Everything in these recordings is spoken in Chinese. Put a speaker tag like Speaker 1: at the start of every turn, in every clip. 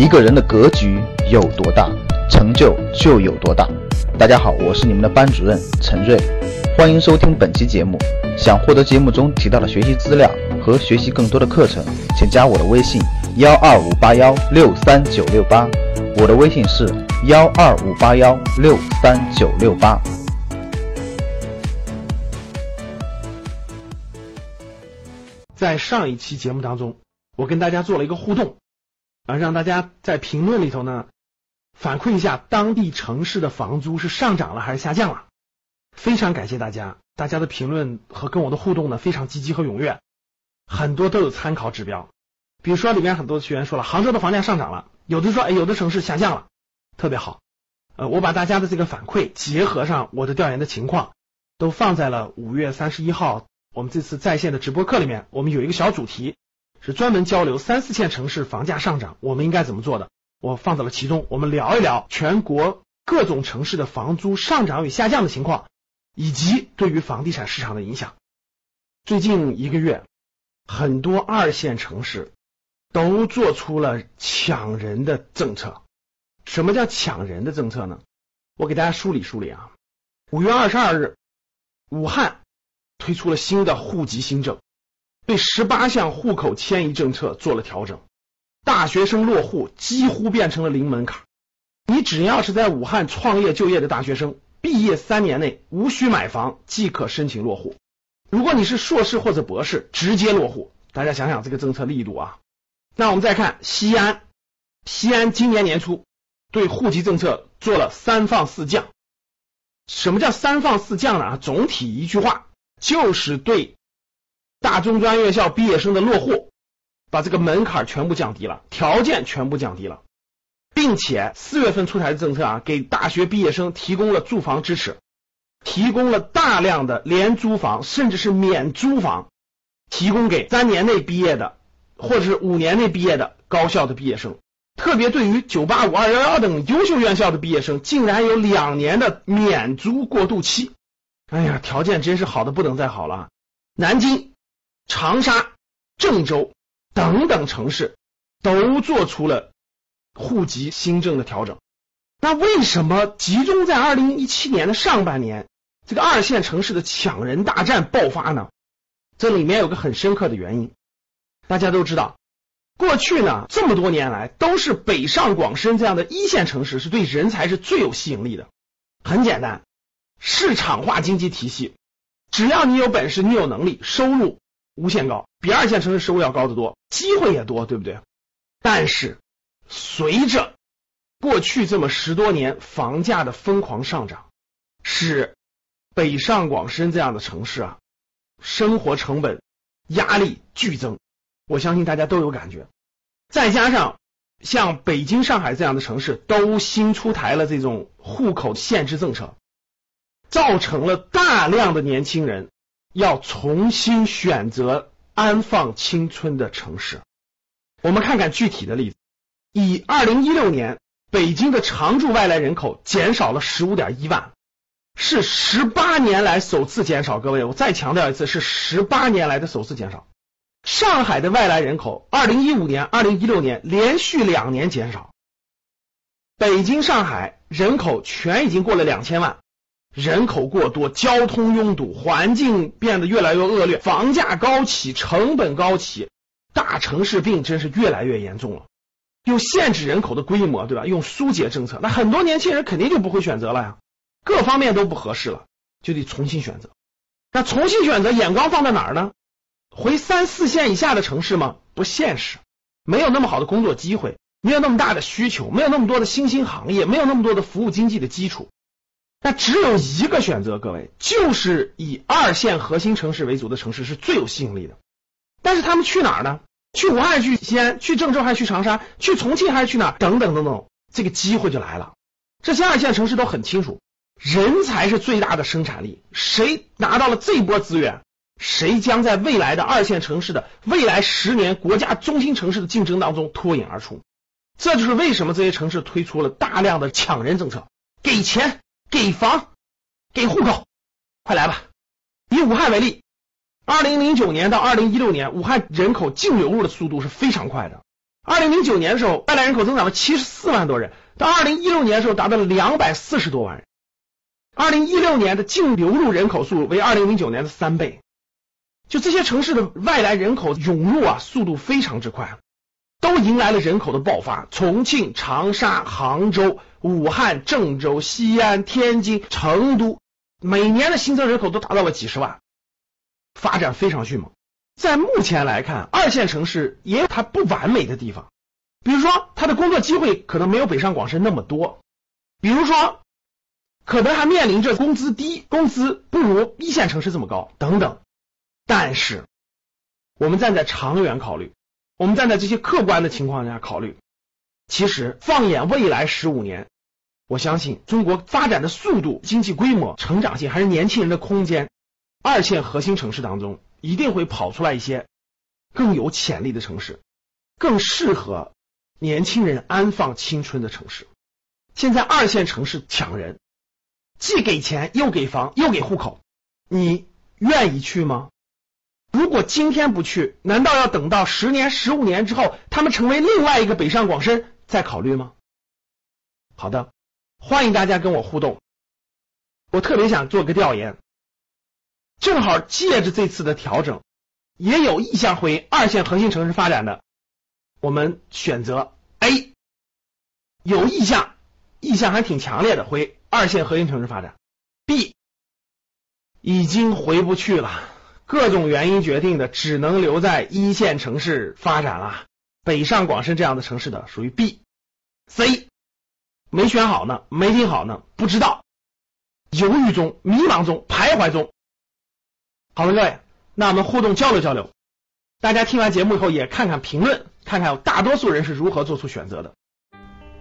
Speaker 1: 一个人的格局有多大，成就就有多大。大家好，我是你们的班主任陈瑞，欢迎收听本期节目。想获得节目中提到的学习资料和学习更多的课程，请加我的微信幺二五八幺六三九六八。我的微信是幺二五八幺六三九六八。
Speaker 2: 在上一期节目当中，我跟大家做了一个互动，啊，让大家在评论里头呢反馈一下当地城市的房租是上涨了还是下降了。非常感谢大家，大家的评论和跟我的互动呢非常积极和踊跃，很多都有参考指标。比如说里面很多学员说了，杭州的房价上涨了，有的说哎，有的城市下降了，特别好。呃，我把大家的这个反馈结合上我的调研的情况，都放在了五月三十一号。我们这次在线的直播课里面，我们有一个小主题，是专门交流三四线城市房价上涨，我们应该怎么做的。我放到了其中，我们聊一聊全国各种城市的房租上涨与下降的情况，以及对于房地产市场的影响。最近一个月，很多二线城市都做出了抢人的政策。什么叫抢人的政策呢？我给大家梳理梳理啊。五月二十二日，武汉。推出了新的户籍新政，对十八项户口迁移政策做了调整，大学生落户几乎变成了零门槛。你只要是在武汉创业就业的大学生，毕业三年内无需买房即可申请落户。如果你是硕士或者博士，直接落户。大家想想这个政策力度啊！那我们再看西安，西安今年年初对户籍政策做了三放四降。什么叫三放四降呢？啊，总体一句话。就是对大中专院校毕业生的落户，把这个门槛全部降低了，条件全部降低了，并且四月份出台的政策啊，给大学毕业生提供了住房支持，提供了大量的廉租房，甚至是免租房，提供给三年内毕业的或者是五年内毕业的高校的毕业生，特别对于九八五、二幺幺等优秀院校的毕业生，竟然有两年的免租过渡期。哎呀，条件真是好的不能再好了！南京、长沙、郑州等等城市都做出了户籍新政的调整。那为什么集中在二零一七年的上半年，这个二线城市的抢人大战爆发呢？这里面有个很深刻的原因。大家都知道，过去呢这么多年来，都是北上广深这样的一线城市是对人才是最有吸引力的。很简单。市场化经济体系，只要你有本事，你有能力，收入无限高，比二线城市收入要高得多，机会也多，对不对？但是随着过去这么十多年房价的疯狂上涨，使北上广深这样的城市啊，生活成本压力剧增，我相信大家都有感觉。再加上像北京、上海这样的城市，都新出台了这种户口限制政策。造成了大量的年轻人要重新选择安放青春的城市。我们看看具体的例子，以二零一六年北京的常住外来人口减少了十五点一万，是十八年来首次减少。各位，我再强调一次，是十八年来的首次减少。上海的外来人口，二零一五年、二零一六年连续两年减少。北京、上海人口全已经过了两千万。人口过多，交通拥堵，环境变得越来越恶劣，房价高起，成本高起，大城市病真是越来越严重了。又限制人口的规模，对吧？用疏解政策，那很多年轻人肯定就不会选择了呀，各方面都不合适了，就得重新选择。那重新选择，眼光放在哪儿呢？回三四线以下的城市吗？不现实，没有那么好的工作机会，没有那么大的需求，没有那么多的新兴行业，没有那么多的服务经济的基础。那只有一个选择，各位，就是以二线核心城市为主的城市是最有吸引力的。但是他们去哪儿呢？去武汉、去西安、去郑州还是去长沙？去重庆还是去哪儿？等等等等，这个机会就来了。这些二线城市都很清楚，人才是最大的生产力。谁拿到了这波资源，谁将在未来的二线城市的未来十年国家中心城市的竞争当中脱颖而出。这就是为什么这些城市推出了大量的抢人政策，给钱。给房，给户口，快来吧！以武汉为例，二零零九年到二零一六年，武汉人口净流入的速度是非常快的，二零零九年的时候，外来人口增长了七十四万多人，到二零一六年的时候达到了两百四十多万人。二零一六年的净流入人口数为二零零九年的三倍。就这些城市的外来人口涌入啊，速度非常之快，都迎来了人口的爆发。重庆、长沙、杭州、武汉、郑州、西安、天津、成都，每年的新增人口都达到了几十万，发展非常迅猛。在目前来看，二线城市也有它不完美的地方，比如说它的工作机会可能没有北上广深那么多，比如说可能还面临着工资低、工资不如一线城市这么高等等。但是，我们站在长远考虑，我们站在这些客观的情况下考虑，其实放眼未来十五年，我相信中国发展的速度、经济规模、成长性还是年轻人的空间，二线核心城市当中一定会跑出来一些更有潜力的城市，更适合年轻人安放青春的城市。现在二线城市抢人，既给钱又给房又给户口，你愿意去吗？如果今天不去，难道要等到十年、十五年之后，他们成为另外一个北上广深再考虑吗？好的，欢迎大家跟我互动。我特别想做个调研，正好借着这次的调整，也有意向回二线核心城市发展的，我们选择 A，有意向，意向还挺强烈的回二线核心城市发展。B，已经回不去了。各种原因决定的，只能留在一线城市发展了。北上广深这样的城市的属于 B、C，没选好呢，没听好呢，不知道，犹豫中、迷茫中、徘徊中。好了，各位，那我们互动交流交流。大家听完节目以后也看看评论，看看大多数人是如何做出选择的。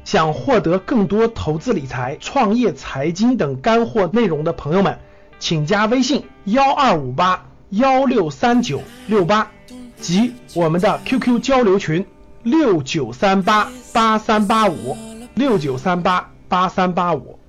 Speaker 2: 想获得更多投资理财、创业、财经等干货内容的朋友们，请加微信幺二五八。幺六三九六八及我们的 QQ 交流群六九三八八三八五六九三八八三八五。